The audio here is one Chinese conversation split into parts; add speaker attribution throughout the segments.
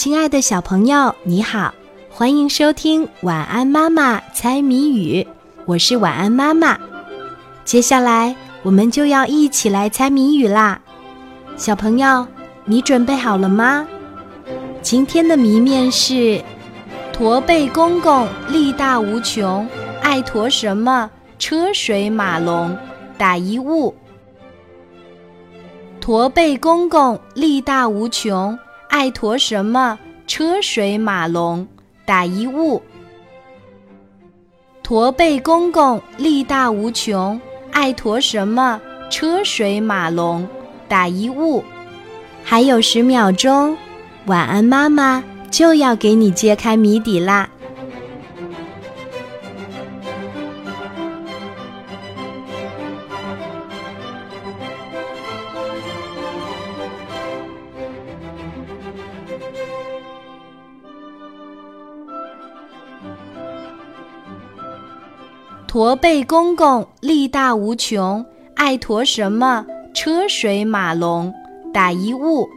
Speaker 1: 亲爱的小朋友，你好，欢迎收听《晚安妈妈猜谜语》，我是晚安妈妈。接下来我们就要一起来猜谜语啦，小朋友，你准备好了吗？今天的谜面是：驼背公公力大无穷，爱驮什么？车水马龙，打一物。驼背公公力大无穷。爱驮什么？车水马龙，打一物。驼背公公力大无穷，爱驮什么？车水马龙，打一物。还有十秒钟，晚安妈妈就要给你揭开谜底啦。驼背公公力大无穷，爱驮什么？车水马龙，打一物。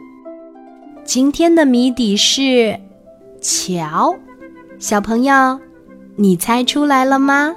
Speaker 1: 今天的谜底是桥，小朋友，你猜出来了吗？